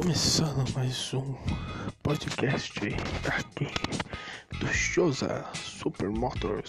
Começando mais um podcast aqui do Shosa Supermotors.